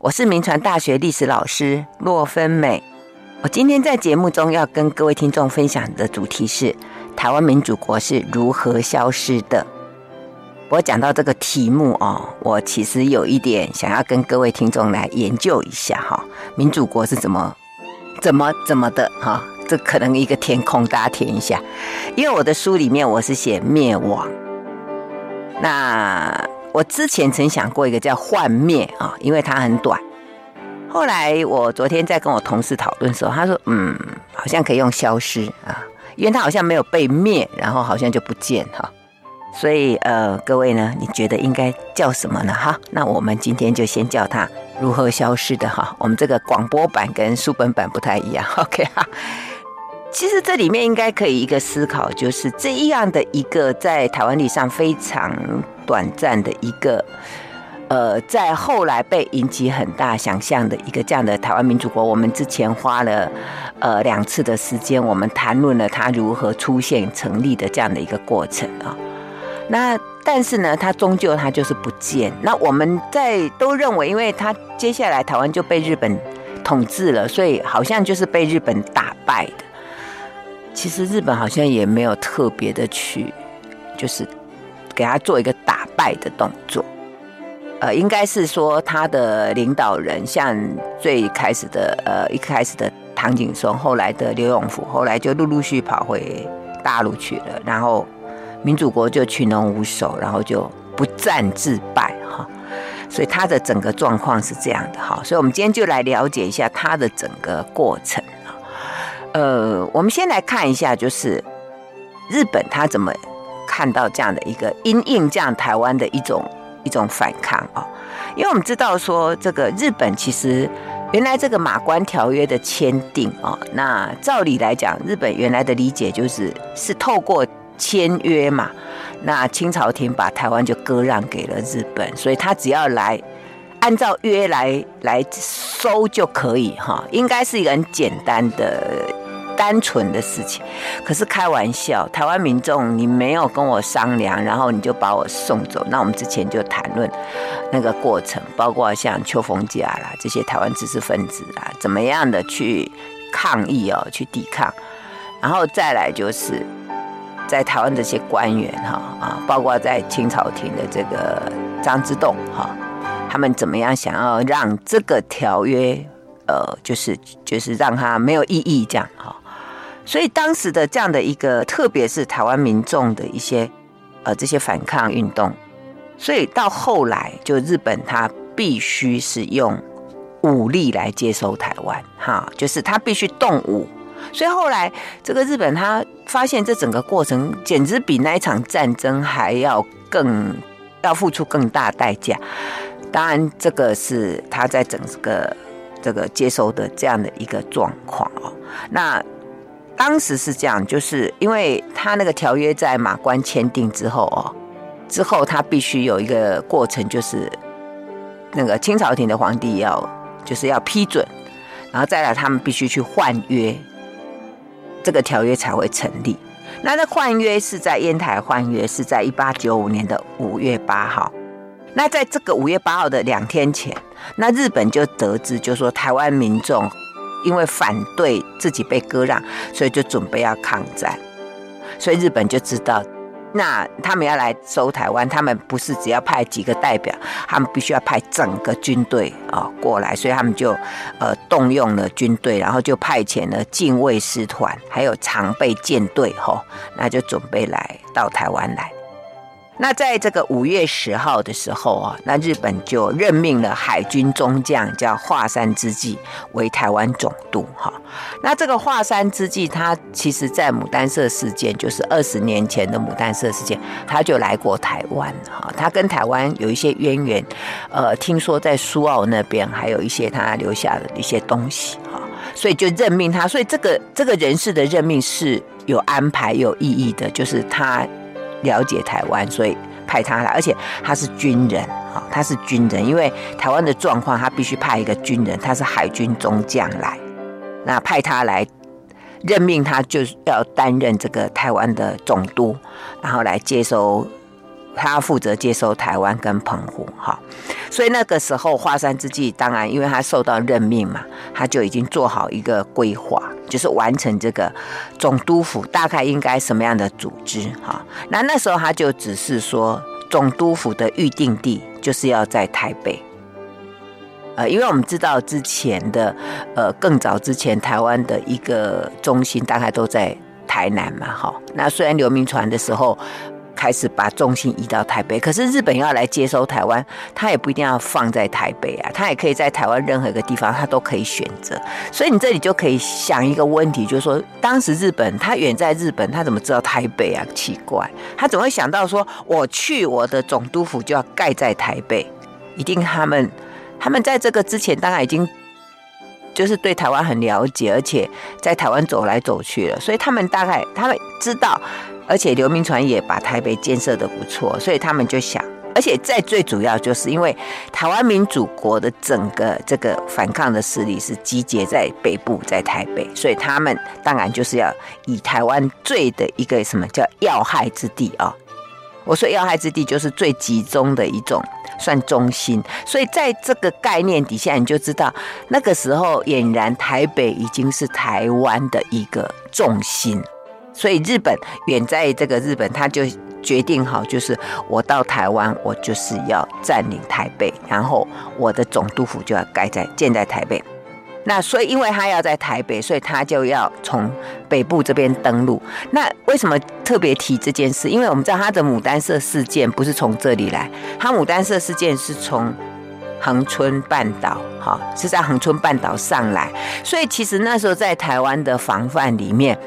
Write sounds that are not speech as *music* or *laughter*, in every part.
我是铭传大学历史老师骆芬美。我今天在节目中要跟各位听众分享的主题是台湾民主国是如何消失的。我讲到这个题目哦，我其实有一点想要跟各位听众来研究一下哈，民主国是怎么怎么怎么的哈？这可能一个填空，大家填一下。因为我的书里面我是写灭亡，那。我之前曾想过一个叫幻灭啊，因为它很短。后来我昨天在跟我同事讨论的时候，他说：“嗯，好像可以用消失啊，因为它好像没有被灭，然后好像就不见哈。所以呃，各位呢，你觉得应该叫什么呢？哈，那我们今天就先叫它如何消失的哈。我们这个广播版跟书本版不太一样，OK 哈。其实这里面应该可以一个思考，就是这样的一个在台湾历史上非常短暂的一个，呃，在后来被引起很大想象的一个这样的台湾民主国。我们之前花了呃两次的时间，我们谈论了它如何出现成立的这样的一个过程啊。那但是呢，它终究它就是不见。那我们在都认为，因为它接下来台湾就被日本统治了，所以好像就是被日本打败的。其实日本好像也没有特别的去，就是给他做一个打败的动作，呃，应该是说他的领导人，像最开始的呃一开始的唐景崧，后来的刘永福，后来就陆陆续续跑回大陆去了，然后民主国就群龙无首，然后就不战自败哈，所以他的整个状况是这样的哈，所以我们今天就来了解一下他的整个过程。呃，我们先来看一下，就是日本他怎么看到这样的一个因应这样台湾的一种一种反抗啊、因为我们知道说，这个日本其实原来这个马关条约的签订啊，那照理来讲，日本原来的理解就是是透过签约嘛，那清朝廷把台湾就割让给了日本，所以他只要来。按照约来来收就可以哈，应该是一个很简单的、单纯的事情。可是开玩笑，台湾民众你没有跟我商量，然后你就把我送走。那我们之前就谈论那个过程，包括像秋逢甲啦这些台湾知识分子啊，怎么样的去抗议哦，去抵抗。然后再来就是在台湾这些官员哈啊，包括在清朝廷的这个张之洞哈。他们怎么样想要让这个条约，呃，就是就是让它没有意义这样哈，所以当时的这样的一个，特别是台湾民众的一些呃这些反抗运动，所以到后来就日本他必须是用武力来接收台湾哈，就是他必须动武，所以后来这个日本他发现这整个过程简直比那一场战争还要更要付出更大代价。当然，这个是他在整个这个接收的这样的一个状况哦。那当时是这样，就是因为他那个条约在马关签订之后哦，之后他必须有一个过程，就是那个清朝廷的皇帝要就是要批准，然后再来他们必须去换约，这个条约才会成立。那那换约是在烟台换约，是在一八九五年的五月八号。那在这个五月八号的两天前，那日本就得知，就说台湾民众因为反对自己被割让，所以就准备要抗战，所以日本就知道，那他们要来收台湾，他们不是只要派几个代表，他们必须要派整个军队啊过来，所以他们就呃动用了军队，然后就派遣了近卫师团，还有常备舰队吼，那就准备来到台湾来。那在这个五月十号的时候啊，那日本就任命了海军中将叫华山资纪为台湾总督哈。那这个华山资纪，他其实在牡丹社事件，就是二十年前的牡丹社事件，他就来过台湾哈。他跟台湾有一些渊源，呃，听说在苏澳那边还有一些他留下的一些东西哈，所以就任命他。所以这个这个人事的任命是有安排、有意义的，就是他。了解台湾，所以派他来，而且他是军人啊，他是军人，因为台湾的状况，他必须派一个军人，他是海军中将来，那派他来任命他，就是要担任这个台湾的总督，然后来接收他负责接收台湾跟澎湖，哈，所以那个时候华山之际，当然因为他受到任命嘛，他就已经做好一个规划，就是完成这个总督府大概应该什么样的组织，哈，那那时候他就只是说总督府的预定地就是要在台北，呃，因为我们知道之前的，呃，更早之前台湾的一个中心大概都在台南嘛，哈，那虽然刘铭传的时候。开始把重心移到台北，可是日本要来接收台湾，他也不一定要放在台北啊，他也可以在台湾任何一个地方，他都可以选择。所以你这里就可以想一个问题，就是说，当时日本他远在日本，他怎么知道台北啊？奇怪，他总会想到说，我去我的总督府就要盖在台北，一定他们他们在这个之前当然已经就是对台湾很了解，而且在台湾走来走去了，所以他们大概他们知道。而且刘铭传也把台北建设得不错，所以他们就想，而且在最主要就是因为台湾民主国的整个这个反抗的势力是集结在北部，在台北，所以他们当然就是要以台湾最的一个什么叫要害之地啊？我说要害之地就是最集中的一种算中心，所以在这个概念底下，你就知道那个时候俨然台北已经是台湾的一个重心。所以日本远在这个日本，他就决定好，就是我到台湾，我就是要占领台北，然后我的总督府就要盖在建在台北。那所以，因为他要在台北，所以他就要从北部这边登陆。那为什么特别提这件事？因为我们知道他的牡丹社事件不是从这里来，他牡丹社事件是从恒春半岛，哈，是在恒春半岛上来。所以其实那时候在台湾的防范里面。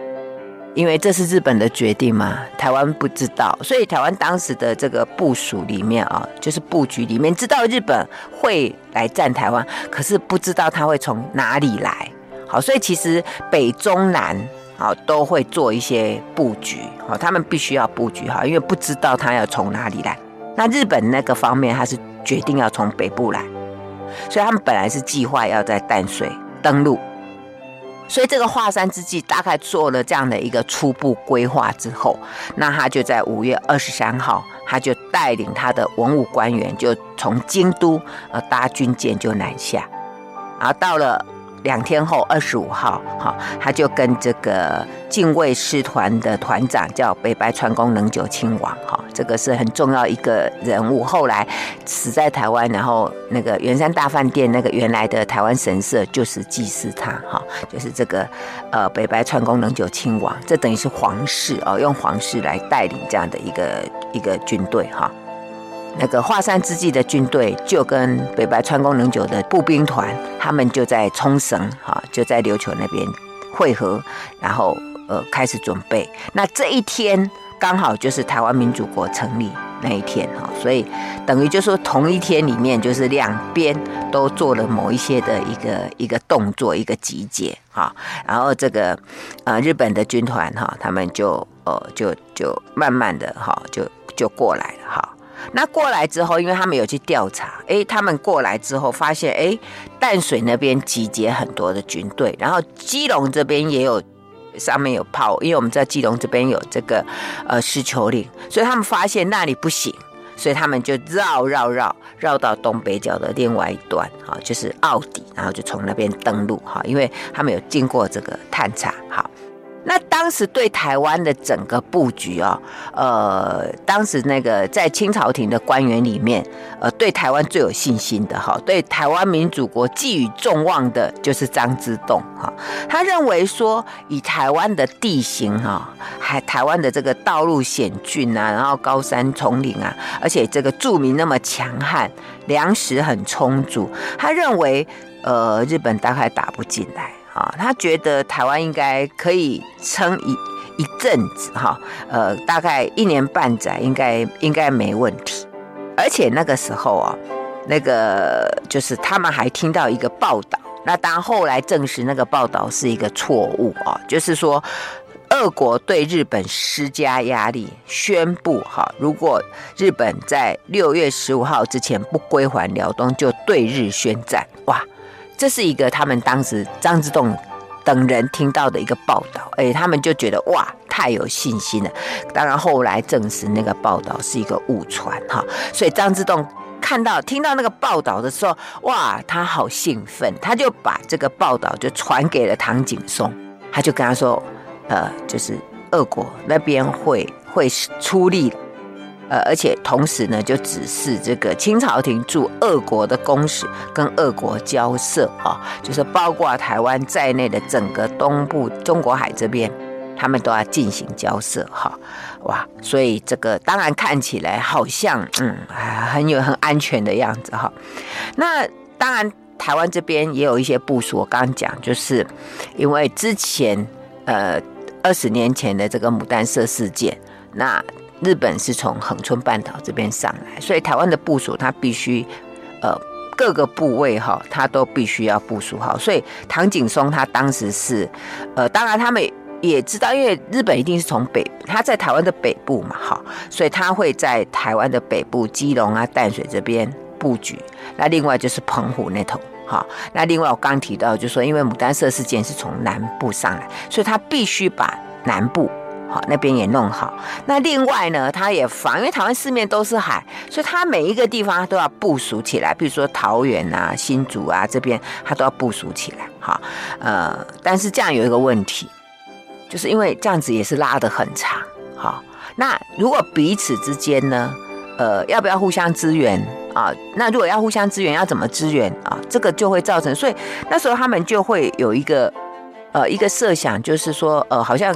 因为这是日本的决定嘛，台湾不知道，所以台湾当时的这个部署里面啊，就是布局里面知道日本会来占台湾，可是不知道他会从哪里来。好，所以其实北中南啊都会做一些布局，好，他们必须要布局哈，因为不知道他要从哪里来。那日本那个方面，他是决定要从北部来，所以他们本来是计划要在淡水登陆。所以这个华山之际大概做了这样的一个初步规划之后，那他就在五月二十三号，他就带领他的文武官员，就从京都呃搭军舰就南下，然后到了。两天后，二十五号，哈，他就跟这个近卫师团的团长叫北白川宫能久亲王，哈，这个是很重要一个人物。后来死在台湾，然后那个圆山大饭店那个原来的台湾神社就是祭祀他，哈，就是这个呃北白川宫能久亲王，这等于是皇室哦，用皇室来带领这样的一个一个军队，哈。那个华山之际的军队就跟北白川宫能久的步兵团，他们就在冲绳，哈，就在琉球那边会合，然后呃开始准备。那这一天刚好就是台湾民主国成立那一天，哈，所以等于就说同一天里面就是两边都做了某一些的一个一个动作，一个集结，哈，然后这个呃日本的军团哈，他们就呃就就慢慢的哈就就过来了，哈。那过来之后，因为他们有去调查，诶，他们过来之后发现，诶，淡水那边集结很多的军队，然后基隆这边也有，上面有炮，因为我们在基隆这边有这个呃狮球岭，所以他们发现那里不行，所以他们就绕绕绕绕到东北角的另外一端，哈，就是澳底，然后就从那边登陆，哈，因为他们有经过这个探查，好。那当时对台湾的整个布局啊，呃，当时那个在清朝廷的官员里面，呃，对台湾最有信心的哈，对台湾民主国寄予众望的，就是张之洞哈。他认为说，以台湾的地形哈，还台湾的这个道路险峻啊，然后高山丛林啊，而且这个住民那么强悍，粮食很充足，他认为，呃，日本大概打不进来。啊，他觉得台湾应该可以撑一一阵子哈，呃，大概一年半载应该应该没问题。而且那个时候啊，那个就是他们还听到一个报道，那当然后来证实那个报道是一个错误啊，就是说俄国对日本施加压力，宣布哈，如果日本在六月十五号之前不归还辽东，就对日宣战。哇！这是一个他们当时张之洞等人听到的一个报道，哎，他们就觉得哇，太有信心了。当然后来证实那个报道是一个误传哈，所以张之洞看到听到那个报道的时候，哇，他好兴奋，他就把这个报道就传给了唐景崧，他就跟他说，呃，就是俄国那边会会出力。呃，而且同时呢，就指示这个清朝廷驻俄国的公使跟俄国交涉啊，就是包括台湾在内的整个东部中国海这边，他们都要进行交涉哈，哇，所以这个当然看起来好像嗯，很有很安全的样子哈。那当然，台湾这边也有一些部署，我刚刚讲，就是因为之前呃二十年前的这个牡丹社事件，那。日本是从恒春半岛这边上来，所以台湾的部署，它必须，呃，各个部位哈，它都必须要部署好。所以唐景崧他当时是，呃，当然他们也知道，因为日本一定是从北，他在台湾的北部嘛，哈，所以他会在台湾的北部，基隆啊、淡水这边布局。那另外就是澎湖那头，哈，那另外我刚提到，就说因为牡丹社事件是从南部上来，所以他必须把南部。好，那边也弄好。那另外呢，他也防，因为台湾四面都是海，所以它每一个地方都要部署起来。比如说桃园啊、新竹啊这边，它都要部署起来。好，呃，但是这样有一个问题，就是因为这样子也是拉得很长。好，那如果彼此之间呢，呃，要不要互相支援啊？那如果要互相支援，要怎么支援啊？这个就会造成，所以那时候他们就会有一个呃一个设想，就是说呃好像。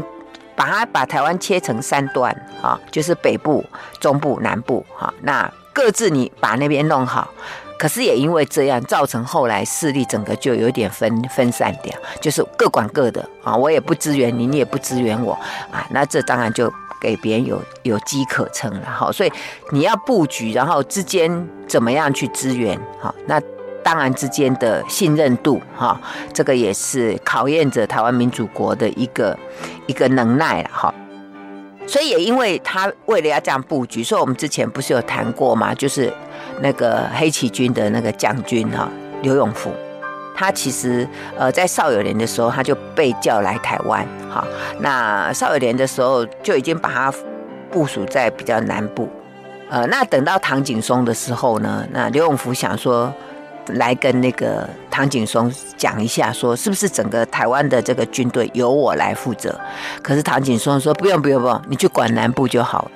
把它把台湾切成三段，哈，就是北部、中部、南部，哈，那各自你把那边弄好。可是也因为这样，造成后来势力整个就有点分分散掉，就是各管各的啊，我也不支援你，你也不支援我啊，那这当然就给别人有有机可乘了，哈。所以你要布局，然后之间怎么样去支援，哈，那。当然之间的信任度，哈，这个也是考验着台湾民主国的一个一个能耐了，哈。所以也因为他为了要这样布局，所以我们之前不是有谈过吗？就是那个黑旗军的那个将军哈刘永福，他其实呃在邵友年的时候他就被叫来台湾，哈。那邵友年的时候就已经把他部署在比较南部，呃，那等到唐景崧的时候呢，那刘永福想说。来跟那个唐景崧讲一下，说是不是整个台湾的这个军队由我来负责？可是唐景崧说不用不用不用，你去管南部就好。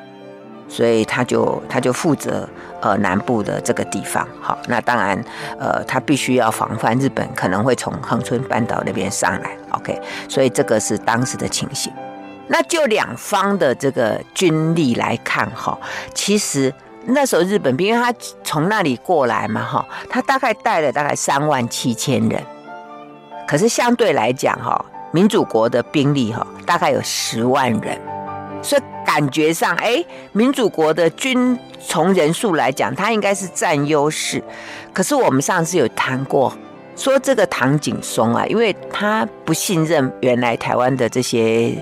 所以他就他就负责呃南部的这个地方。好，那当然呃他必须要防范日本可能会从恒春半岛那边上来。OK，所以这个是当时的情形。那就两方的这个军力来看哈，其实。那时候日本兵，因为他从那里过来嘛，哈，他大概带了大概三万七千人，可是相对来讲，哈，民主国的兵力，哈，大概有十万人，所以感觉上，哎，民主国的军从人数来讲，他应该是占优势。可是我们上次有谈过，说这个唐景崧啊，因为他不信任原来台湾的这些，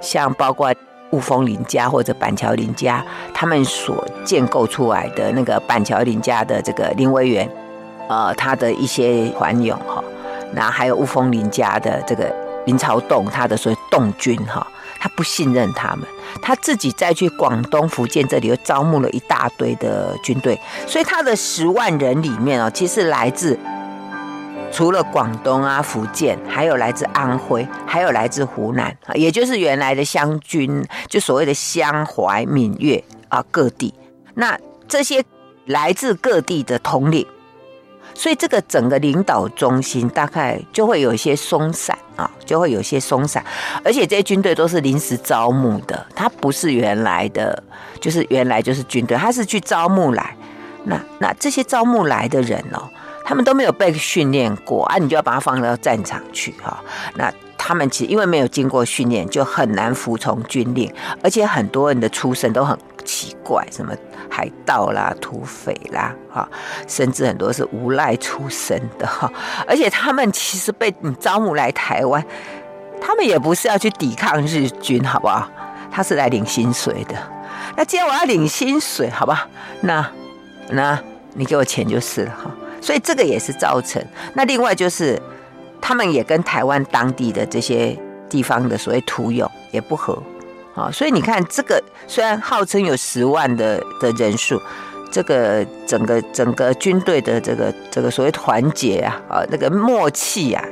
像包括。雾峰林家或者板桥林家，他们所建构出来的那个板桥林家的这个林维园，呃，他的一些团勇哈，那还有雾峰林家的这个林朝栋，他的所谓栋军哈，他不信任他们，他自己再去广东、福建这里又招募了一大堆的军队，所以他的十万人里面哦，其实来自。除了广东啊、福建，还有来自安徽，还有来自湖南，也就是原来的湘军，就所谓的湘淮闽粤啊各地。那这些来自各地的统领，所以这个整个领导中心大概就会有一些松散啊，就会有些松散。而且这些军队都是临时招募的，他不是原来的，就是原来就是军队，他是去招募来。那那这些招募来的人哦。他们都没有被训练过啊，你就要把他放到战场去哈。那他们其实因为没有经过训练，就很难服从军令，而且很多人的出身都很奇怪，什么海盗啦、土匪啦，哈，甚至很多是无赖出身的哈。而且他们其实被你招募来台湾，他们也不是要去抵抗日军，好不好？他是来领薪水的。那既然我要领薪水，好吧，那那你给我钱就是了哈。所以这个也是造成。那另外就是，他们也跟台湾当地的这些地方的所谓土友也不合，啊，所以你看这个虽然号称有十万的的人数，这个整个整个军队的这个这个所谓团结啊，啊那个默契啊，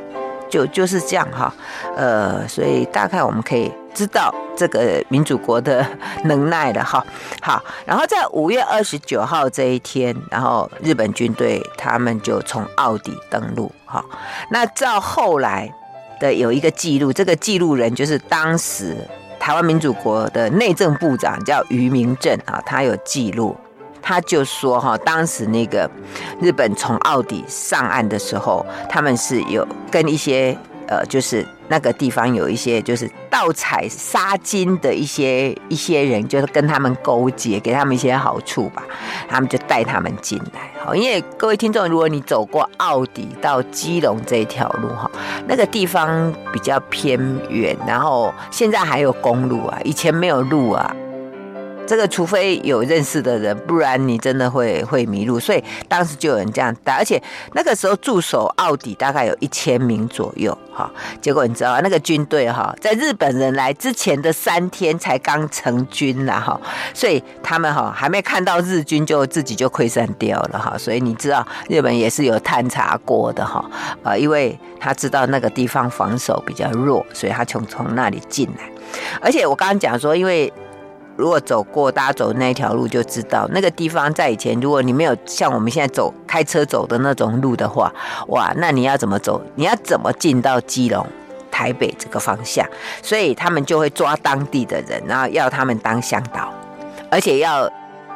就就是这样哈，呃，所以大概我们可以知道这个民主国的 *laughs* 能耐了哈。好，然后在五月二十九号这一天，然后日本军队他们就从奥底登陆哈。那照后来的有一个记录，这个记录人就是当时台湾民主国的内政部长叫于明正啊，他有记录。他就说哈，当时那个日本从奥底上岸的时候，他们是有跟一些呃，就是那个地方有一些就是盗采沙金的一些一些人，就是跟他们勾结，给他们一些好处吧。他们就带他们进来。好，因为各位听众，如果你走过奥底到基隆这一条路哈，那个地方比较偏远，然后现在还有公路啊，以前没有路啊。这个除非有认识的人，不然你真的会会迷路。所以当时就有人这样带，而且那个时候驻守奥底大概有一千名左右，哈。结果你知道那个军队哈，在日本人来之前的三天才刚成军呐，哈，所以他们哈还没看到日军就自己就溃散掉了，哈。所以你知道日本也是有探查过的，哈，呃，因为他知道那个地方防守比较弱，所以他从从那里进来。而且我刚刚讲说，因为如果走过大家走的那条路，就知道那个地方在以前，如果你没有像我们现在走开车走的那种路的话，哇，那你要怎么走？你要怎么进到基隆、台北这个方向？所以他们就会抓当地的人，然后要他们当向导，而且要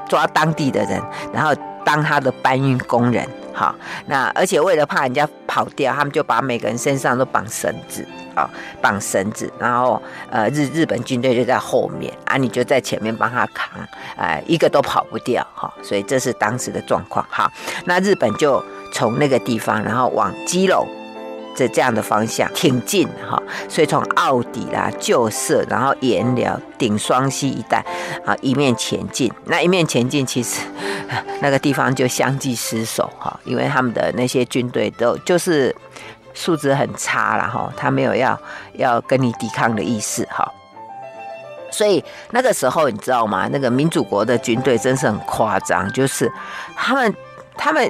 抓当地的人，然后当他的搬运工人。好，那而且为了怕人家跑掉，他们就把每个人身上都绑绳子。啊，绑绳子，然后呃，日日本军队就在后面啊，你就在前面帮他扛，哎、一个都跑不掉哈，所以这是当时的状况。哈，那日本就从那个地方，然后往基隆这这样的方向挺进哈，所以从奥底啦、旧社，然后延寮、顶双溪一带啊，一面前进。那一面前进，其实 *laughs* 那个地方就相继失守哈，因为他们的那些军队都就是。素质很差了哈，他没有要要跟你抵抗的意思哈，所以那个时候你知道吗？那个民主国的军队真是很夸张，就是他们他们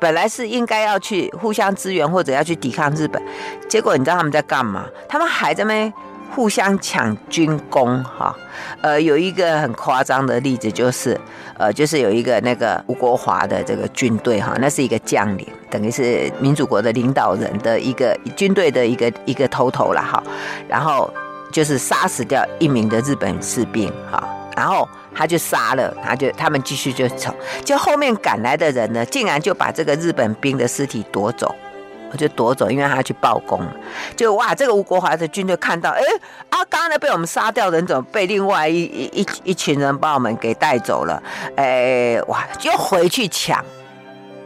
本来是应该要去互相支援或者要去抵抗日本，结果你知道他们在干嘛？他们还在那互相抢军功哈。呃，有一个很夸张的例子就是，呃，就是有一个那个吴国华的这个军队哈，那是一个将领。等于是民主国的领导人的一个军队的一个一个头头了哈，然后就是杀死掉一名的日本士兵哈，然后他就杀了，他就他们继续就走，就后面赶来的人呢，竟然就把这个日本兵的尸体夺走，我就夺走，因为他去报功，就哇，这个吴国华的军队看到，哎啊，刚刚被我们杀掉的人怎么被另外一一一一群人把我们给带走了？哎，哇，就回去抢。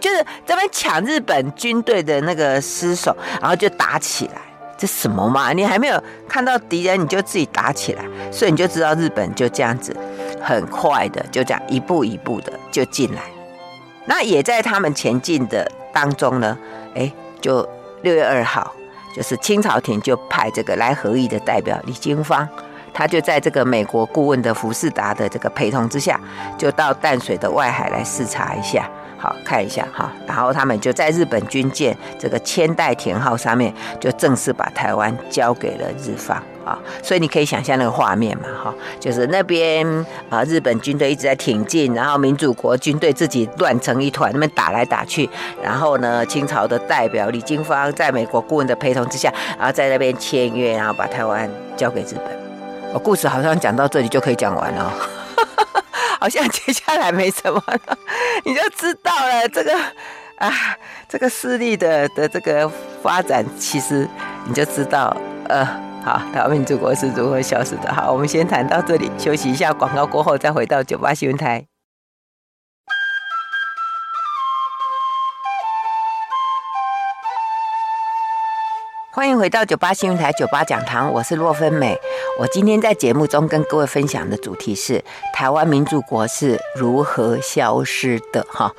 就是这边抢日本军队的那个尸首，然后就打起来，这什么嘛？你还没有看到敌人，你就自己打起来，所以你就知道日本就这样子，很快的就这样一步一步的就进来。那也在他们前进的当中呢，哎，就六月二号，就是清朝廷就派这个来和议的代表李经方，他就在这个美国顾问的福士达的这个陪同之下，就到淡水的外海来视察一下。好，看一下哈，然后他们就在日本军舰这个千代田号上面，就正式把台湾交给了日方啊。所以你可以想象那个画面嘛，哈，就是那边啊，日本军队一直在挺进，然后民主国军队自己乱成一团，那边打来打去。然后呢，清朝的代表李经芳在美国顾问的陪同之下，然后在那边签约，然后把台湾交给日本。我故事好像讲到这里就可以讲完了。*laughs* 好像接下来没什么了，*laughs* 你就知道了这个啊，这个势力的的这个发展，其实你就知道，呃，好，台湾民主国是如何消失的。好，我们先谈到这里，休息一下，广告过后再回到九八新闻台。欢迎回到九八新闻台九八讲堂，我是洛芬美。我今天在节目中跟各位分享的主题是台湾民主国是如何消失的哈。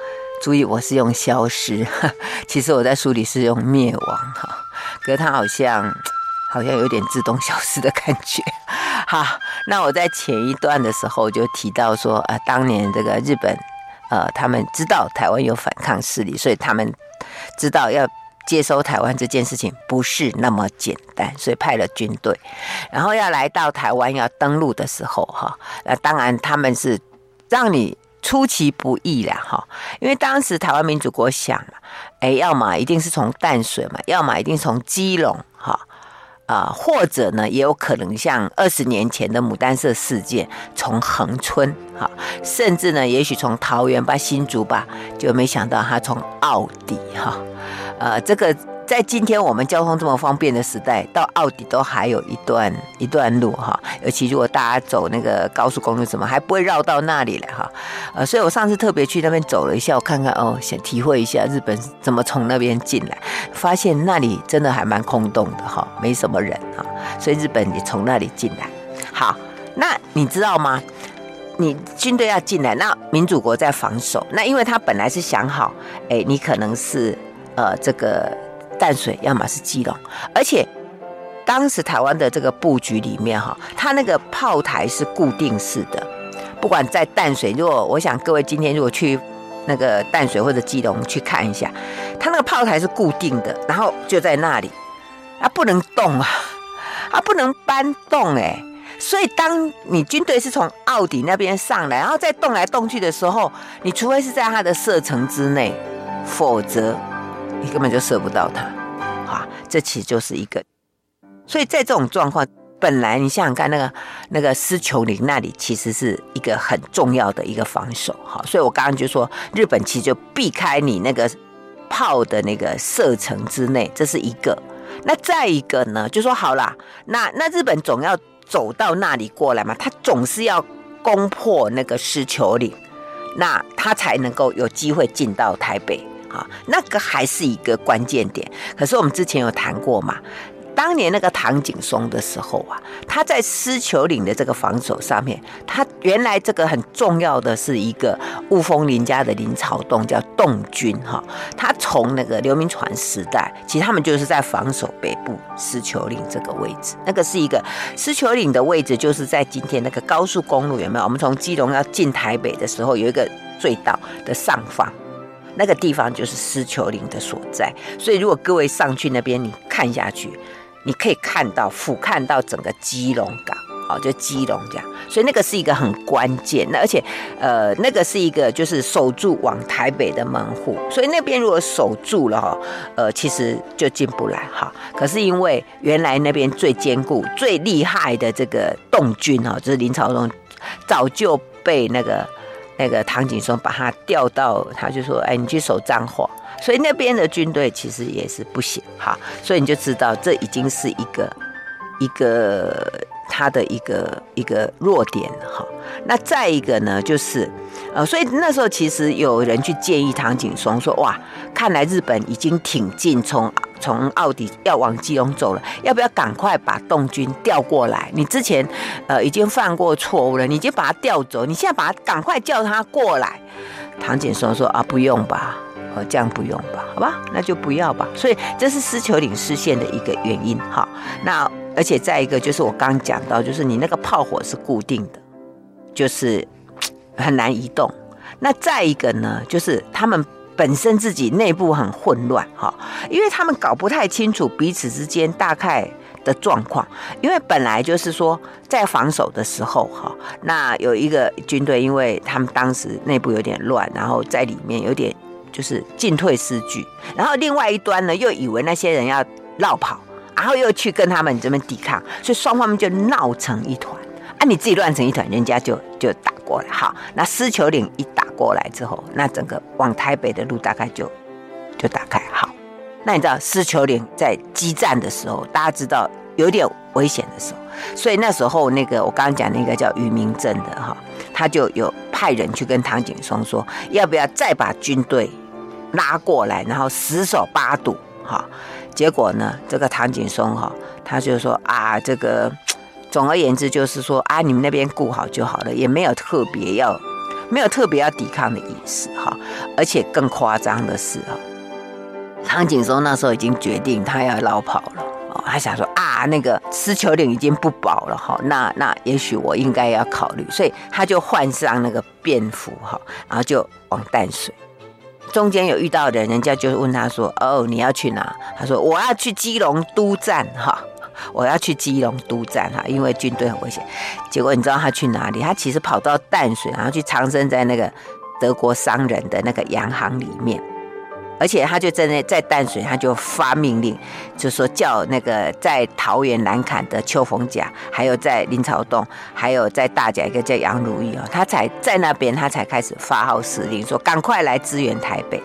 注意，我是用消失，*laughs* 其实我在书里是用灭亡哈。可是它好像好像有点自动消失的感觉。*laughs* 好，那我在前一段的时候就提到说，啊，当年这个日本，呃，他们知道台湾有反抗势力，所以他们知道要接收台湾这件事情不是那么简单，所以派了军队，然后要来到台湾要登陆的时候，哈，那当然他们是让你出其不意了，哈，因为当时台湾民主国想嘛，哎，要么一定是从淡水嘛，要么一定从基隆，哈，啊，或者呢，也有可能像二十年前的牡丹社事件，从恒春，哈，甚至呢，也许从桃园吧、新竹吧，就没想到他从奥迪，哈。呃，这个在今天我们交通这么方便的时代，到奥底都还有一段一段路哈。尤其如果大家走那个高速公路，什么还不会绕到那里来哈。呃，所以我上次特别去那边走了一下，我看看哦，想体会一下日本怎么从那边进来，发现那里真的还蛮空洞的哈，没什么人哈。所以日本也从那里进来。好，那你知道吗？你军队要进来，那民主国在防守，那因为他本来是想好，哎，你可能是。呃，这个淡水要么是基隆，而且当时台湾的这个布局里面哈，它那个炮台是固定式的，不管在淡水，如果我想各位今天如果去那个淡水或者基隆去看一下，它那个炮台是固定的，然后就在那里，它不能动啊，它不能搬动哎，所以当你军队是从澳底那边上来，然后再动来动去的时候，你除非是在它的射程之内，否则。你根本就射不到它，啊，这其实就是一个，所以在这种状况，本来你想想看，那个那个狮球岭那里其实是一个很重要的一个防守，哈，所以我刚刚就说，日本其实就避开你那个炮的那个射程之内，这是一个。那再一个呢，就说好啦，那那日本总要走到那里过来嘛，他总是要攻破那个狮球岭，那他才能够有机会进到台北。啊，那个还是一个关键点。可是我们之前有谈过嘛，当年那个唐景松的时候啊，他在狮球岭的这个防守上面，他原来这个很重要的是一个雾峰林家的林朝栋叫栋军哈，他从那个刘铭传时代，其实他们就是在防守北部狮球岭这个位置。那个是一个狮球岭的位置，就是在今天那个高速公路有没有？我们从基隆要进台北的时候，有一个隧道的上方。那个地方就是狮球岭的所在，所以如果各位上去那边，你看下去，你可以看到俯瞰到整个基隆港，哦，就基隆这样，所以那个是一个很关键，那而且，呃，那个是一个就是守住往台北的门户，所以那边如果守住了哈，呃，其实就进不来哈。可是因为原来那边最坚固、最厉害的这个洞军哈，就是林朝荣，早就被那个。那个唐景崧把他调到，他就说：“哎，你去守彰化。”所以那边的军队其实也是不行哈。所以你就知道，这已经是一个一个他的一个一个弱点哈。那再一个呢，就是呃，所以那时候其实有人去建议唐景崧说：“哇，看来日本已经挺进，从从奥底要往基隆走了，要不要赶快把栋军调过来？你之前呃已经犯过错误了，你就把他调走，你现在把他赶快叫他过来。”唐景崧说：“啊，不用吧，呃，这样不用吧，好吧，那就不要吧。”所以这是狮球岭失陷的一个原因哈。那而且再一个就是我刚讲到，就是你那个炮火是固定的。就是很难移动。那再一个呢，就是他们本身自己内部很混乱哈，因为他们搞不太清楚彼此之间大概的状况。因为本来就是说在防守的时候哈，那有一个军队，因为他们当时内部有点乱，然后在里面有点就是进退失据，然后另外一端呢又以为那些人要绕跑，然后又去跟他们这边抵抗，所以双方们就闹成一团。你自己乱成一团，人家就就打过来。好，那狮球岭一打过来之后，那整个往台北的路大概就就打开。好，那你知道狮球岭在激战的时候，大家知道有点危险的时候，所以那时候那个我刚刚讲那个叫于明正的哈，他就有派人去跟唐景崧说，要不要再把军队拉过来，然后死守八堵。哈，结果呢，这个唐景崧哈，他就说啊，这个。总而言之，就是说啊，你们那边顾好就好了，也没有特别要，没有特别要抵抗的意思哈。而且更夸张的是哈，唐景崧那时候已经决定他要落跑了，哦，他想说啊，那个狮球岭已经不保了哈，那那也许我应该要考虑，所以他就换上那个便服哈，然后就往淡水。中间有遇到的人，人家就问他说：“哦，你要去哪？”他说：“我要去基隆督战哈，我要去基隆督战哈，因为军队很危险。”结果你知道他去哪里？他其实跑到淡水，然后去藏身在那个德国商人的那个洋行里面。而且他就在那在淡水，他就发命令，就说叫那个在桃园南坎的邱逢甲，还有在林朝栋，还有在大甲一个叫杨如意哦，他才在那边，他才开始发号施令，说赶快来支援台北。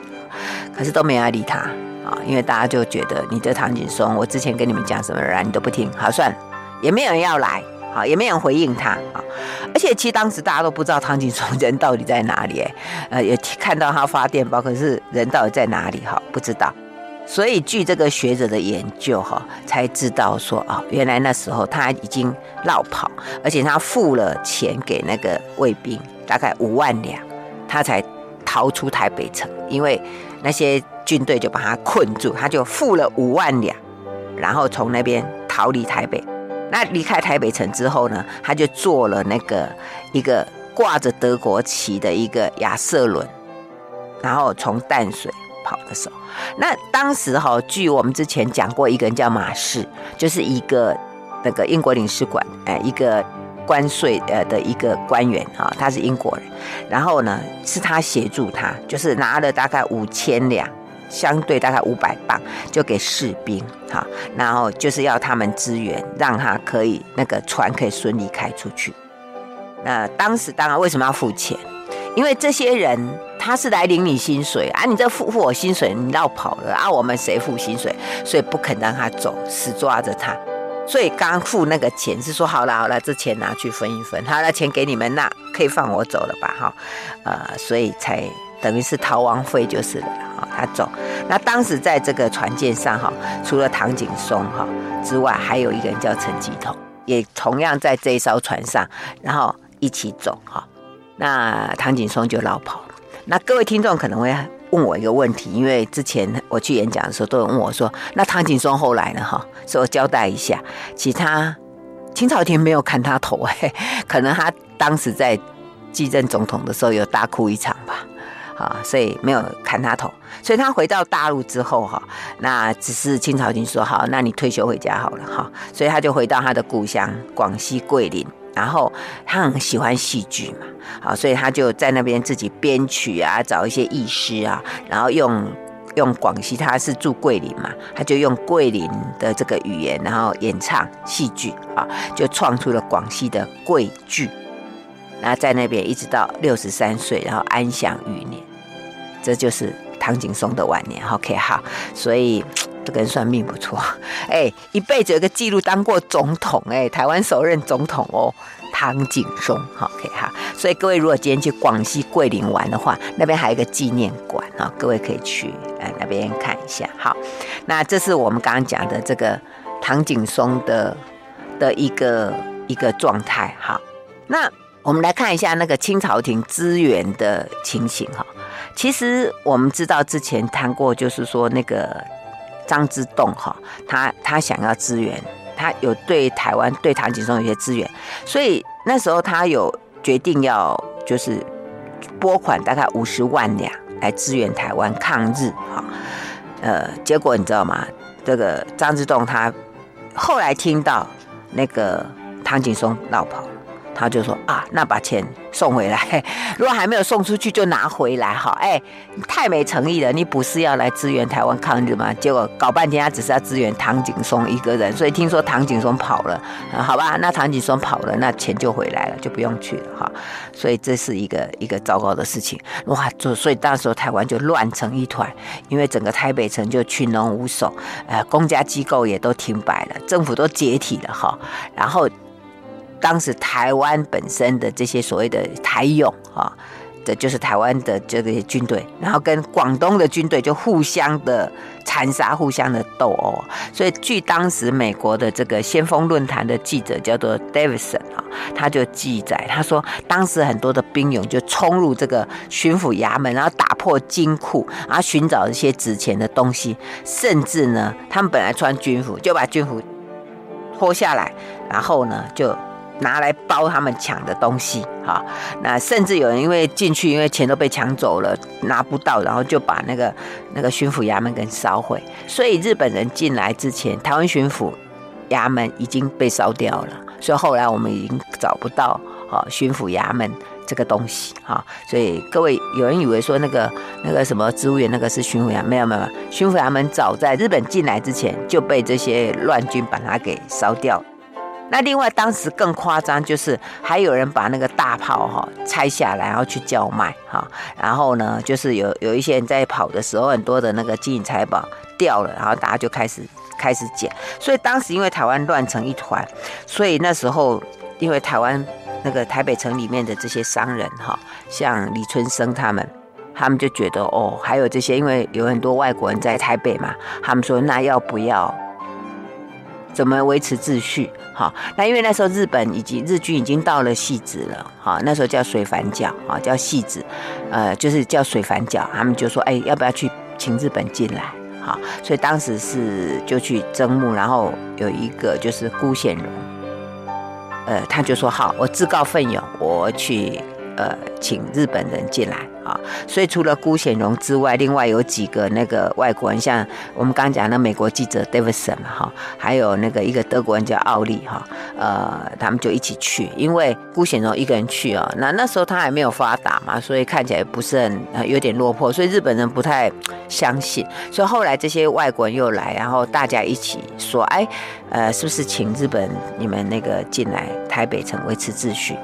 可是都没人理他啊，因为大家就觉得你这唐景松，我之前跟你们讲什么人，你都不听，好算了，也没有人要来。好，也没有人回应他啊，而且其实当时大家都不知道唐景松人到底在哪里，呃，也看到他发电报，可是人到底在哪里？哈，不知道。所以据这个学者的研究，哈，才知道说，哦，原来那时候他已经落跑，而且他付了钱给那个卫兵，大概五万两，他才逃出台北城，因为那些军队就把他困住，他就付了五万两，然后从那边逃离台北。那离开台北城之后呢，他就坐了那个一个挂着德国旗的一个亚瑟轮，然后从淡水跑的时候，那当时哈，据我们之前讲过，一个人叫马士，就是一个那个英国领事馆哎，一个关税呃的一个官员哈，他是英国人，然后呢是他协助他，就是拿了大概五千两。相对大概五百磅，就给士兵哈，然后就是要他们支援，让他可以那个船可以顺利开出去。那当时当然为什么要付钱？因为这些人他是来领你薪水啊，你这付付我薪水，你绕跑了啊，我们谁付薪水？所以不肯让他走，死抓着他。所以刚付那个钱是说好了好了，这钱拿去分一分，好了，钱给你们，那可以放我走了吧？哈，呃，所以才。等于是逃亡费就是了啊，他走。那当时在这个船舰上哈，除了唐景崧哈之外，还有一个人叫陈吉同，也同样在这一艘船上，然后一起走哈。那唐景崧就落跑。那各位听众可能会问我一个问题，因为之前我去演讲的时候，都有问我说，那唐景崧后来呢？哈，所交代一下，其他清朝廷没有砍他头哎，可能他当时在继任总统的时候有大哭一场吧。啊，所以没有砍他头，所以他回到大陆之后哈，那只是清朝廷说好，那你退休回家好了哈，所以他就回到他的故乡广西桂林，然后他很喜欢戏剧嘛，好，所以他就在那边自己编曲啊，找一些艺师啊，然后用用广西，他是住桂林嘛，他就用桂林的这个语言，然后演唱戏剧啊，就创出了广西的桂剧，那在那边一直到六十三岁，然后安享余年。这就是唐景崧的晚年，OK，好，所以这个人算命不错，*laughs* 哎，一辈子有个记录当过总统，哎，台湾首任总统哦，唐景崧，OK，哈，所以各位如果今天去广西桂林玩的话，那边还有一个纪念馆啊，各位可以去哎那边看一下，好，那这是我们刚刚讲的这个唐景崧的的一个一个状态，好，那我们来看一下那个清朝廷支援的情形，哈。其实我们知道之前谈过，就是说那个张之洞哈，他他想要支援，他有对台湾对唐景崧有些支援，所以那时候他有决定要就是拨款大概五十万两来支援台湾抗日哈，呃，结果你知道吗？这个张之洞他后来听到那个唐景崧落跑。他就说啊，那把钱送回来，*laughs* 如果还没有送出去，就拿回来哈。哎，太没诚意了，你不是要来支援台湾抗日吗？结果搞半天，他只是要支援唐景崧一个人。所以听说唐景崧跑了，好吧，那唐景崧跑了，那钱就回来了，就不用去了哈。所以这是一个一个糟糕的事情哇！就所以那时候台湾就乱成一团，因为整个台北城就群龙无首，呃，公家机构也都停摆了，政府都解体了哈，然后。当时台湾本身的这些所谓的台勇啊，这就是台湾的这个军队，然后跟广东的军队就互相的残杀、互相的斗殴。所以据当时美国的这个先锋论坛的记者叫做 Davidson 啊，他就记载，他说当时很多的兵勇就冲入这个巡抚衙门，然后打破金库，然后寻找一些值钱的东西，甚至呢，他们本来穿军服，就把军服脱下来，然后呢就。拿来包他们抢的东西，哈，那甚至有人因为进去，因为钱都被抢走了，拿不到，然后就把那个那个巡抚衙门给烧毁。所以日本人进来之前，台湾巡抚衙门已经被烧掉了。所以后来我们已经找不到啊巡抚衙门这个东西，哈。所以各位有人以为说那个那个什么植物园那个是巡抚衙，没有没有，巡抚衙门早在日本进来之前就被这些乱军把它给烧掉。那另外，当时更夸张，就是还有人把那个大炮哈拆下来，然后去叫卖哈。然后呢，就是有有一些人在跑的时候，很多的那个金银财宝掉了，然后大家就开始开始捡。所以当时因为台湾乱成一团，所以那时候因为台湾那个台北城里面的这些商人哈，像李春生他们，他们就觉得哦，还有这些，因为有很多外国人在台北嘛，他们说那要不要怎么维持秩序？好，那因为那时候日本以及日军已经到了汐止了，好，那时候叫水反角，啊，叫汐止，呃，就是叫水反角，他们就说，哎，要不要去请日本进来？好，所以当时是就去征募，然后有一个就是辜显荣，呃，他就说好，我自告奋勇，我去，呃，请日本人进来。啊，所以除了辜显荣之外，另外有几个那个外国人，像我们刚讲的美国记者 Davidson 哈，还有那个一个德国人叫奥利哈，呃，他们就一起去，因为辜显荣一个人去啊，那那时候他还没有发达嘛，所以看起来不是很有点落魄，所以日本人不太相信，所以后来这些外国人又来，然后大家一起说，哎，呃，是不是请日本你们那个进来台北城维持秩序？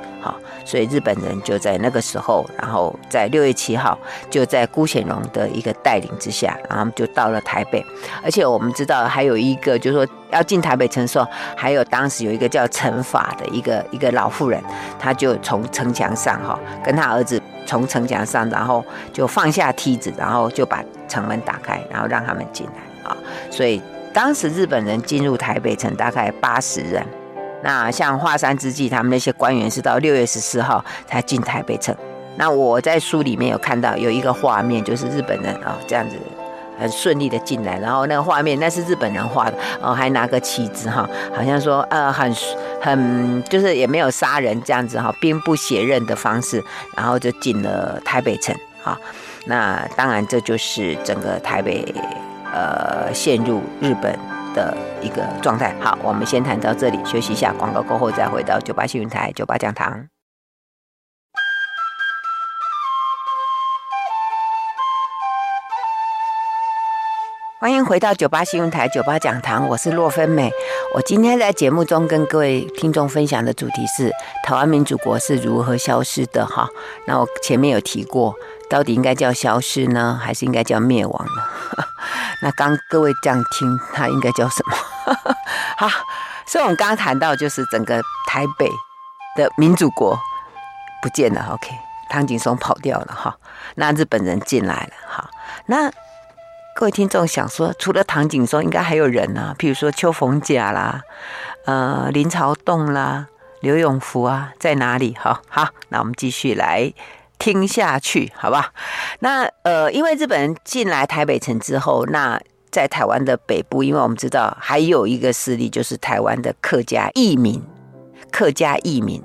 所以日本人就在那个时候，然后在六月七号，就在辜显荣的一个带领之下，然后就到了台北。而且我们知道还有一个，就是说要进台北城的时候，还有当时有一个叫陈法的一个一个老妇人，她就从城墙上哈，跟她儿子从城墙上，然后就放下梯子，然后就把城门打开，然后让他们进来啊。所以当时日本人进入台北城大概八十人。那像华山之际，他们那些官员是到六月十四号才进台北城。那我在书里面有看到有一个画面，就是日本人啊这样子很顺利的进来，然后那个画面那是日本人画的，哦还拿个旗子哈，好像说呃很很就是也没有杀人这样子哈，兵不血刃的方式，然后就进了台北城啊。那当然这就是整个台北呃陷入日本的一个状态。好，我们先谈到这里，休息一下，广告过后再回到九八新闻台九八讲堂。欢迎回到九八新闻台九八讲堂，我是洛芬美。我今天在节目中跟各位听众分享的主题是台湾民主国是如何消失的哈。那我前面有提过，到底应该叫消失呢，还是应该叫灭亡呢？*laughs* 那刚各位这样听，它应该叫什么？*laughs* 好，所以我们刚刚谈到，就是整个台北的民主国不见了。OK，唐景崧跑掉了哈，那日本人进来了哈。那各位听众想说，除了唐景崧，应该还有人呢、啊，譬如说邱逢甲啦，呃，林朝栋啦，刘永福啊，在哪里？好，好，那我们继续来。听下去，好吧？那呃，因为日本人进来台北城之后，那在台湾的北部，因为我们知道还有一个势力，就是台湾的客家义民，客家义民，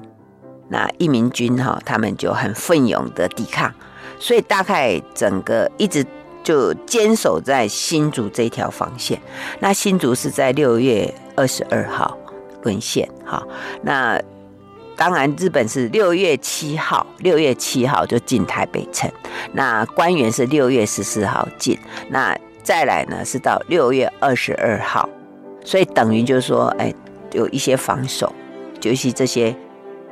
那义民军哈、他们就很奋勇的抵抗，所以大概整个一直就坚守在新竹这条防线。那新竹是在六月二十二号沦陷，哈，那。当然，日本是六月七号，六月七号就进台北城。那官员是六月十四号进。那再来呢，是到六月二十二号。所以等于就是说，哎，有一些防守，尤其这些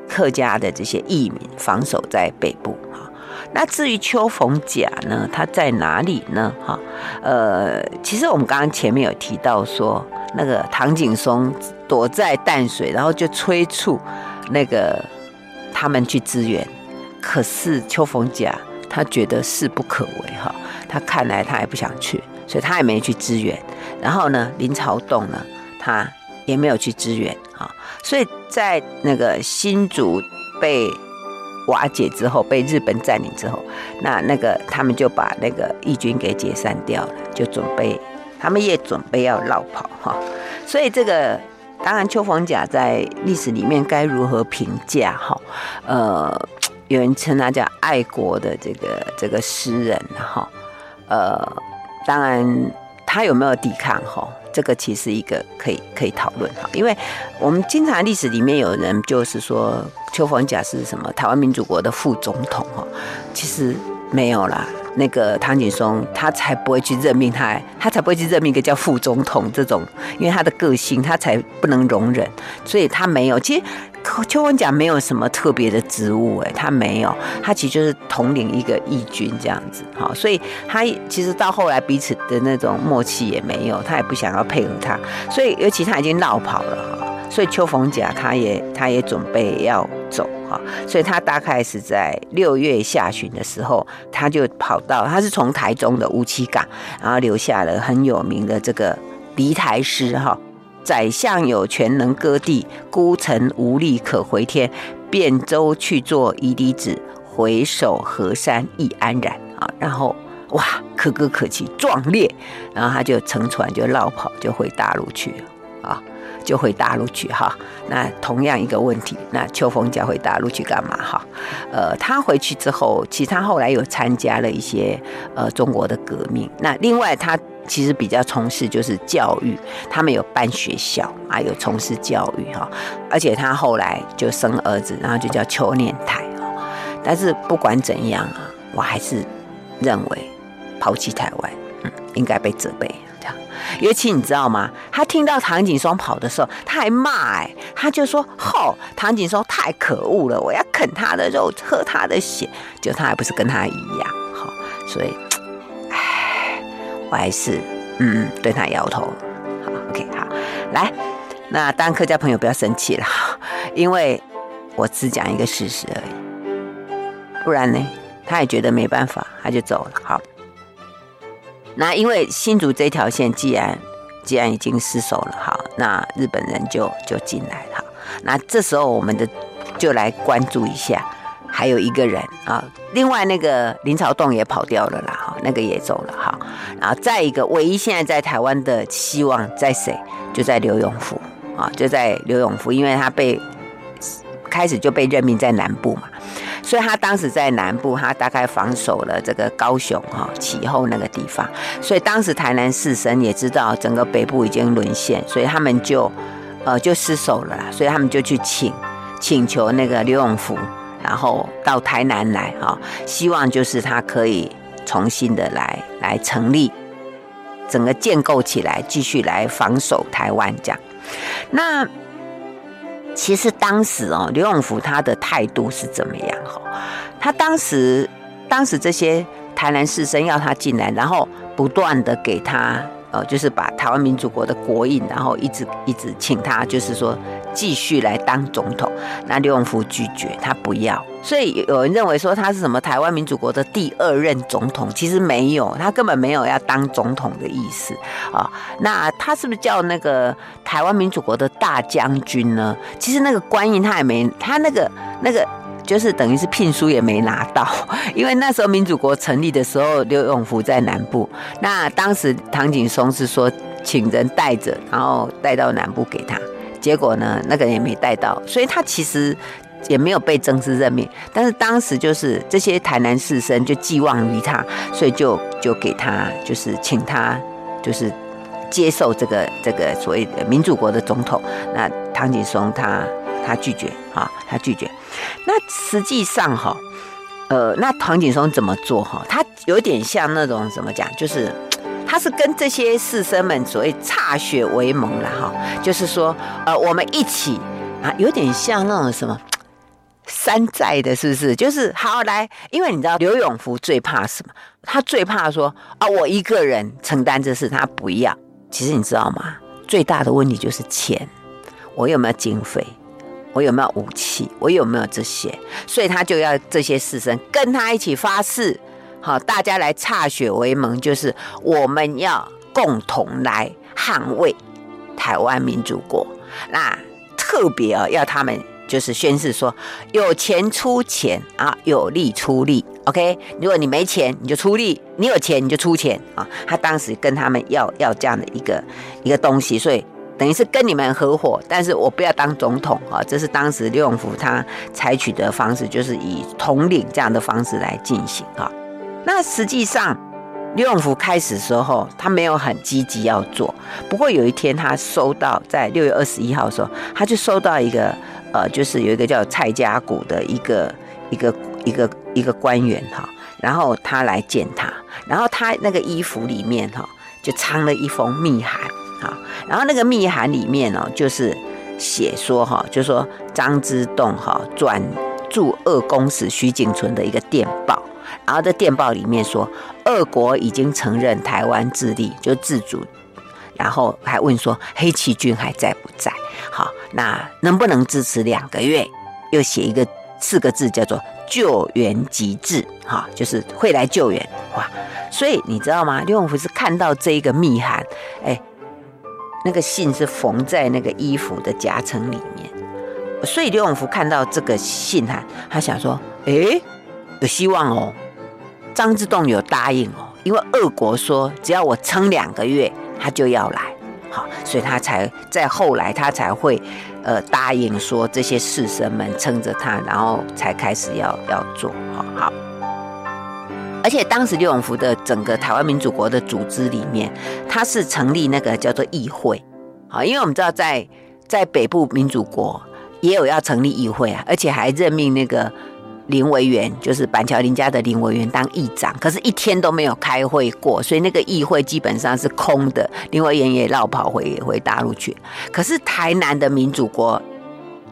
客家的这些义民防守在北部哈。那至于邱逢甲呢，他在哪里呢？哈，呃，其实我们刚刚前面有提到说，那个唐景崧躲在淡水，然后就催促。那个他们去支援，可是邱逢甲他觉得势不可为哈，他看来他也不想去，所以他也没去支援。然后呢，林朝栋呢，他也没有去支援啊。所以在那个新竹被瓦解之后，被日本占领之后，那那个他们就把那个义军给解散掉了，就准备他们也准备要绕跑哈。所以这个当然邱逢甲在历史里面该如何评价哈？呃，有人称他叫爱国的这个这个诗人哈。呃，当然他有没有抵抗哈？这个其实一个可以可以讨论哈，因为我们经常历史里面有人就是说邱逢甲是什么台湾民主国的副总统哈，其实没有啦。那个唐景崧他才不会去任命他，他才不会去任命一个叫副总统这种，因为他的个性他才不能容忍，所以他没有。其实邱逢甲没有什么特别的职务，哎，他没有，他其实就是统领一个义军这样子，哈，所以他其实到后来彼此的那种默契也没有，他也不想要配合他，所以尤其他已经绕跑了。所以邱逢甲他也他也准备要走哈，所以他大概是在六月下旬的时候，他就跑到，他是从台中的乌七港，然后留下了很有名的这个离台诗哈：宰相有权能割地，孤臣无力可回天。汴州去做夷狄子，回首河山亦安然啊！然后哇，可歌可泣，壮烈，然后他就乘船就绕跑，就回大陆去了。就回大陆去哈，那同样一个问题，那邱逢甲回大陆去干嘛哈？呃，他回去之后，其实他后来有参加了一些呃中国的革命。那另外他其实比较从事就是教育，他们有办学校啊，有从事教育哈。而且他后来就生儿子，然后就叫邱念台。但是不管怎样啊，我还是认为抛弃台湾，嗯，应该被责备。尤其你知道吗？他听到唐景崧跑的时候，他还骂哎，他就说：“吼，唐景崧太可恶了，我要啃他的肉，喝他的血。”就他还不是跟他一样，好，所以，唉，我还是嗯对他摇头。好，OK，好，来，那当然客家朋友不要生气了，因为我只讲一个事实而已，不然呢，他也觉得没办法，他就走了。好。那因为新竹这条线既然既然已经失守了，哈，那日本人就就进来了。那这时候我们的就来关注一下，还有一个人啊，另外那个林朝栋也跑掉了啦，哈，那个也走了，哈。然后再一个，唯一现在在台湾的希望在谁？就在刘永福啊，就在刘永福，因为他被开始就被任命在南部嘛。所以他当时在南部，他大概防守了这个高雄哈、其后那个地方。所以当时台南士绅也知道整个北部已经沦陷，所以他们就呃就失守了啦。所以他们就去请请求那个刘永福，然后到台南来哈，希望就是他可以重新的来来成立，整个建构起来，继续来防守台湾这样。那。其实当时哦，刘永福他的态度是怎么样？哈，他当时，当时这些台南士绅要他进来，然后不断的给他，呃，就是把台湾民主国的国印，然后一直一直请他，就是说继续来当总统。那刘永福拒绝，他不要。所以有人认为说他是什么台湾民主国的第二任总统，其实没有，他根本没有要当总统的意思啊。那他是不是叫那个台湾民主国的大将军呢？其实那个官印他也没，他那个那个就是等于是聘书也没拿到，*laughs* 因为那时候民主国成立的时候，刘永福在南部，那当时唐景崧是说请人带着，然后带到南部给他，结果呢，那个人也没带到，所以他其实。也没有被正式任命，但是当时就是这些台南士绅就寄望于他，所以就就给他就是请他就是接受这个这个所谓的民主国的总统。那唐景崧他他拒绝啊，他拒绝。那实际上哈，呃，那唐景崧怎么做哈？他有点像那种怎么讲，就是他是跟这些士绅们所谓歃血为盟了哈，就是说呃，我们一起啊，有点像那种什么。山寨的，是不是？就是好来，因为你知道刘永福最怕什么？他最怕说啊，我一个人承担这事，他不要。其实你知道吗？最大的问题就是钱，我有没有经费？我有没有武器？我有没有这些？所以他就要这些士绅跟他一起发誓，好，大家来歃血为盟，就是我们要共同来捍卫台湾民主国。那特别啊，要他们就是宣誓说，有钱出钱啊，有力出力。OK，如果你没钱，你就出力；你有钱，你就出钱啊。他当时跟他们要要这样的一个一个东西，所以。等于是跟你们合伙，但是我不要当总统啊！这是当时刘永福他采取的方式，就是以统领这样的方式来进行啊。那实际上，刘永福开始的时候，他没有很积极要做。不过有一天，他收到在六月二十一号的时候，他就收到一个呃，就是有一个叫蔡家谷的一个一个一个一个官员哈，然后他来见他，然后他那个衣服里面哈，就藏了一封密函。哈，然后那个密函里面哦，就是写说哈，就说张之洞哈转驻鄂公使徐景存的一个电报，然后在电报里面说，俄国已经承认台湾自立就自主，然后还问说黑旗军还在不在？好，那能不能支持两个月？又写一个四个字叫做救援急至，哈，就是会来救援哇。所以你知道吗？刘永福是看到这一个密函，哎。那个信是缝在那个衣服的夹层里面，所以刘永福看到这个信函，他想说：“诶，有希望哦，张之洞有答应哦，因为俄国说只要我撑两个月，他就要来，好，所以他才在后来他才会呃答应说这些士绅们撑着他，然后才开始要要做，好好。”而且当时刘永福的整个台湾民主国的组织里面，他是成立那个叫做议会，好，因为我们知道在在北部民主国也有要成立议会啊，而且还任命那个林维源，就是板桥林家的林维源当议长，可是一天都没有开会过，所以那个议会基本上是空的，林维源也绕跑回回大陆去。可是台南的民主国，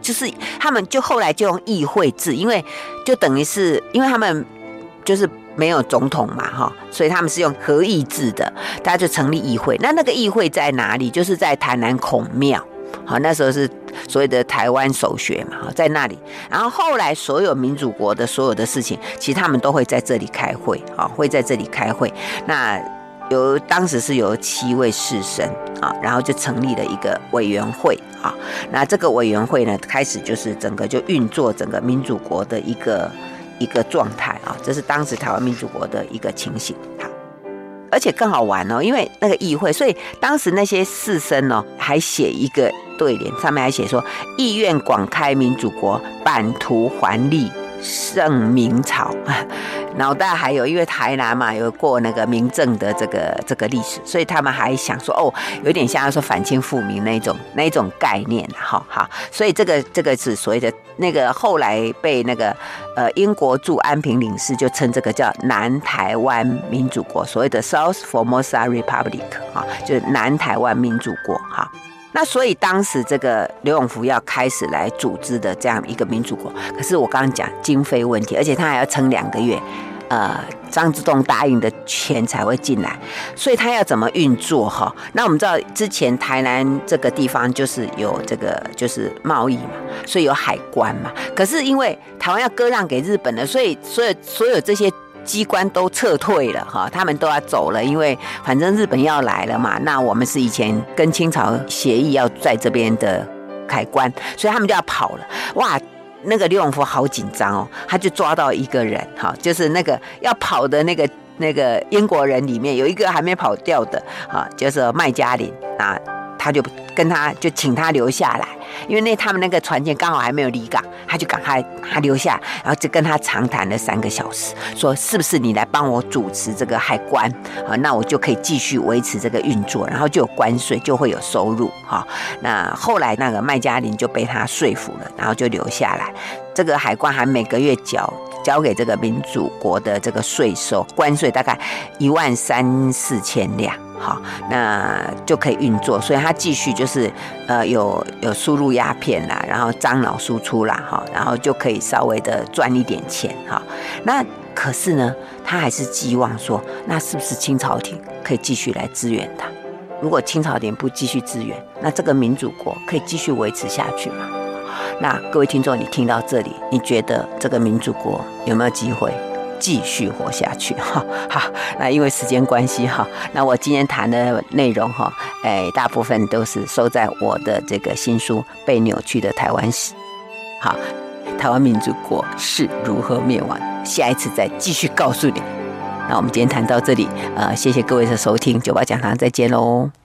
就是他们就后来就用议会制，因为就等于是因为他们就是。没有总统嘛，哈，所以他们是用合议制的，大家就成立议会。那那个议会在哪里？就是在台南孔庙，好，那时候是所谓的台湾首学嘛，哈，在那里。然后后来所有民主国的所有的事情，其实他们都会在这里开会，啊，会在这里开会。那有当时是有七位士绅啊，然后就成立了一个委员会啊。那这个委员会呢，开始就是整个就运作整个民主国的一个。一个状态啊，这是当时台湾民主国的一个情形。好，而且更好玩哦，因为那个议会，所以当时那些士绅呢，还写一个对联，上面还写说：“意愿广开民主国，版图环立。”圣明朝，*laughs* 脑袋还有，因为台南嘛有过那个民政的这个这个历史，所以他们还想说哦，有点像要说反清复明那一种那一种概念，哈好，所以这个这个是所谓的那个后来被那个呃英国驻安平领事就称这个叫南台湾民主国，所谓的 South Formosa Republic 啊，就是南台湾民主国哈。那所以当时这个刘永福要开始来组织的这样一个民主国，可是我刚刚讲经费问题，而且他还要撑两个月，呃，张之洞答应的钱才会进来，所以他要怎么运作哈？那我们知道之前台南这个地方就是有这个就是贸易嘛，所以有海关嘛，可是因为台湾要割让给日本的，所以所有所有这些。机关都撤退了哈，他们都要走了，因为反正日本要来了嘛。那我们是以前跟清朝协议要在这边的海关，所以他们就要跑了。哇，那个刘永福好紧张哦，他就抓到一个人哈，就是那个要跑的那个那个英国人里面有一个还没跑掉的哈，就是麦嘉林啊。他就跟他就请他留下来，因为那他们那个船舰刚好还没有离港，他就赶快他留下，然后就跟他长谈了三个小时，说是不是你来帮我主持这个海关啊？那我就可以继续维持这个运作，然后就有关税，就会有收入哈。那后来那个麦嘉林就被他说服了，然后就留下来，这个海关还每个月缴交给这个民主国的这个税收关税大概一万三四千两。好，那就可以运作，所以他继续就是，呃，有有输入鸦片啦，然后樟脑输出啦，哈，然后就可以稍微的赚一点钱，哈。那可是呢，他还是寄望说，那是不是清朝廷可以继续来支援他？如果清朝廷不继续支援，那这个民主国可以继续维持下去吗？那各位听众，你听到这里，你觉得这个民主国有没有机会继续活下去？*laughs* 哈，好，那因为时间关系哈，那我今天谈的内容哈，哎，大部分都是收在我的这个新书《被扭曲的台湾史》。好，台湾民主国是如何灭亡？下一次再继续告诉你。那我们今天谈到这里，呃，谢谢各位的收听，九八讲堂再见喽。